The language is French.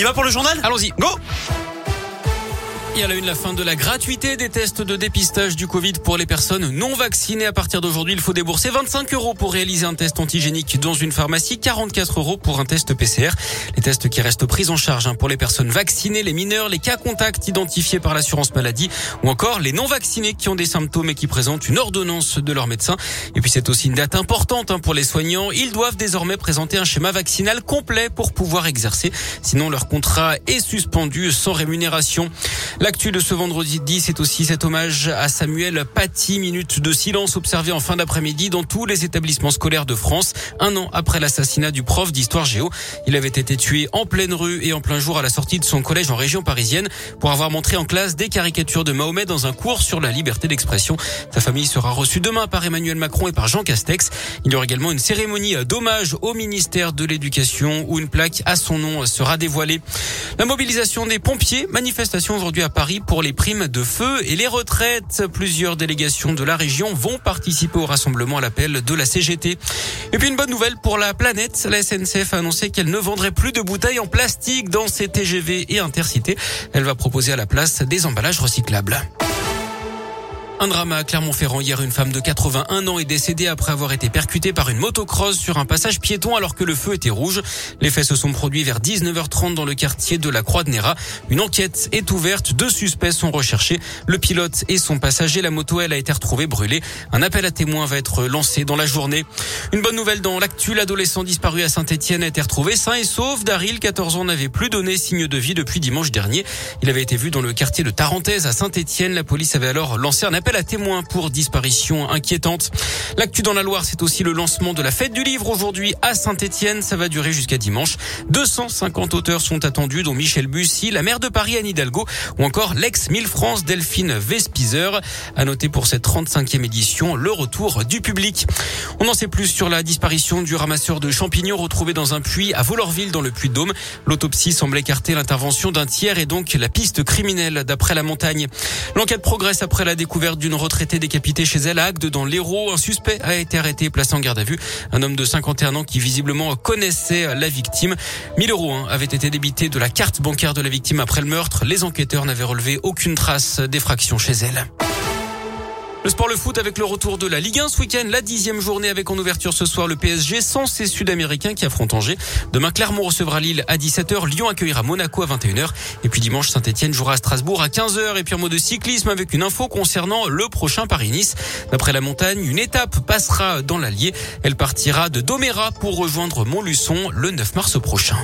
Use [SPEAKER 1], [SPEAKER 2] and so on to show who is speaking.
[SPEAKER 1] Il va pour le journal
[SPEAKER 2] Allons-y.
[SPEAKER 1] Go
[SPEAKER 2] Et à la une, la fin de la gratuité des tests de dépistage du Covid pour les personnes non vaccinées. À partir d'aujourd'hui, il faut débourser 25 euros pour réaliser un test antigénique dans une pharmacie, 44 euros pour un test PCR. Les tests qui restent pris en charge hein, pour les personnes vaccinées, les mineurs, les cas contacts identifiés par l'assurance maladie ou encore les non vaccinés qui ont des symptômes et qui présentent une ordonnance de leur médecin. Et puis c'est aussi une date importante hein, pour les soignants. Ils doivent désormais présenter un schéma vaccinal complet pour pouvoir exercer. Sinon, leur contrat est suspendu sans rémunération. L'actu de ce vendredi 10, c'est aussi cet hommage à Samuel Paty. Minute de silence observée en fin d'après-midi dans tous les établissements scolaires de France, un an après l'assassinat du prof d'histoire géo. Il avait été tué en pleine rue et en plein jour à la sortie de son collège en région parisienne pour avoir montré en classe des caricatures de Mahomet dans un cours sur la liberté d'expression. Sa famille sera reçue demain par Emmanuel Macron et par Jean Castex. Il y aura également une cérémonie d'hommage au ministère de l'Éducation où une plaque à son nom sera dévoilée. La mobilisation des pompiers, manifestation aujourd'hui Paris pour les primes de feu et les retraites. Plusieurs délégations de la région vont participer au rassemblement à l'appel de la CGT. Et puis une bonne nouvelle pour la planète. La SNCF a annoncé qu'elle ne vendrait plus de bouteilles en plastique dans ses TGV et intercités. Elle va proposer à la place des emballages recyclables. Un drame à Clermont-Ferrand. Hier, une femme de 81 ans est décédée après avoir été percutée par une motocross sur un passage piéton alors que le feu était rouge. Les faits se sont produits vers 19h30 dans le quartier de la Croix de Néra. Une enquête est ouverte. Deux suspects sont recherchés. Le pilote et son passager. La moto, elle, a été retrouvée brûlée. Un appel à témoins va être lancé dans la journée. Une bonne nouvelle dans l'actu. L'adolescent disparu à Saint-Etienne a été retrouvé sain et sauf. Daryl, 14 ans, n'avait plus donné signe de vie depuis dimanche dernier. Il avait été vu dans le quartier de Tarentaise à Saint-Etienne. La police avait alors lancé un appel à témoins pour disparition inquiétante. L'actu dans la Loire, c'est aussi le lancement de la fête du livre aujourd'hui à Saint-Etienne. Ça va durer jusqu'à dimanche. 250 auteurs sont attendus, dont Michel Bussy, la maire de Paris, Anne Hidalgo, ou encore l'ex-Mille France Delphine Vespizer. À noter pour cette 35e édition, le retour du public. On en sait plus sur la disparition du ramasseur de champignons retrouvé dans un puits à Volorville dans le Puy-de-Dôme. L'autopsie semble écarter l'intervention d'un tiers et donc la piste criminelle d'après la montagne. L'enquête progresse après la découverte d'une retraité décapité chez elle à Agde dans l'Hérault. Un suspect a été arrêté et placé en garde à vue. Un homme de 51 ans qui visiblement connaissait la victime. 1000 euros hein, avaient été débités de la carte bancaire de la victime après le meurtre. Les enquêteurs n'avaient relevé aucune trace d'effraction chez elle. Le sport, le foot avec le retour de la Ligue 1 ce week-end, la dixième journée avec en ouverture ce soir le PSG sans ses Sud-Américains qui affrontent Angers. Demain, Clermont recevra Lille à 17h, Lyon accueillera Monaco à 21h et puis dimanche, Saint-Etienne jouera à Strasbourg à 15h et puis un mot de cyclisme avec une info concernant le prochain Paris-Nice. D'après la montagne, une étape passera dans l'Allier. Elle partira de Doméra pour rejoindre Montluçon le 9 mars prochain.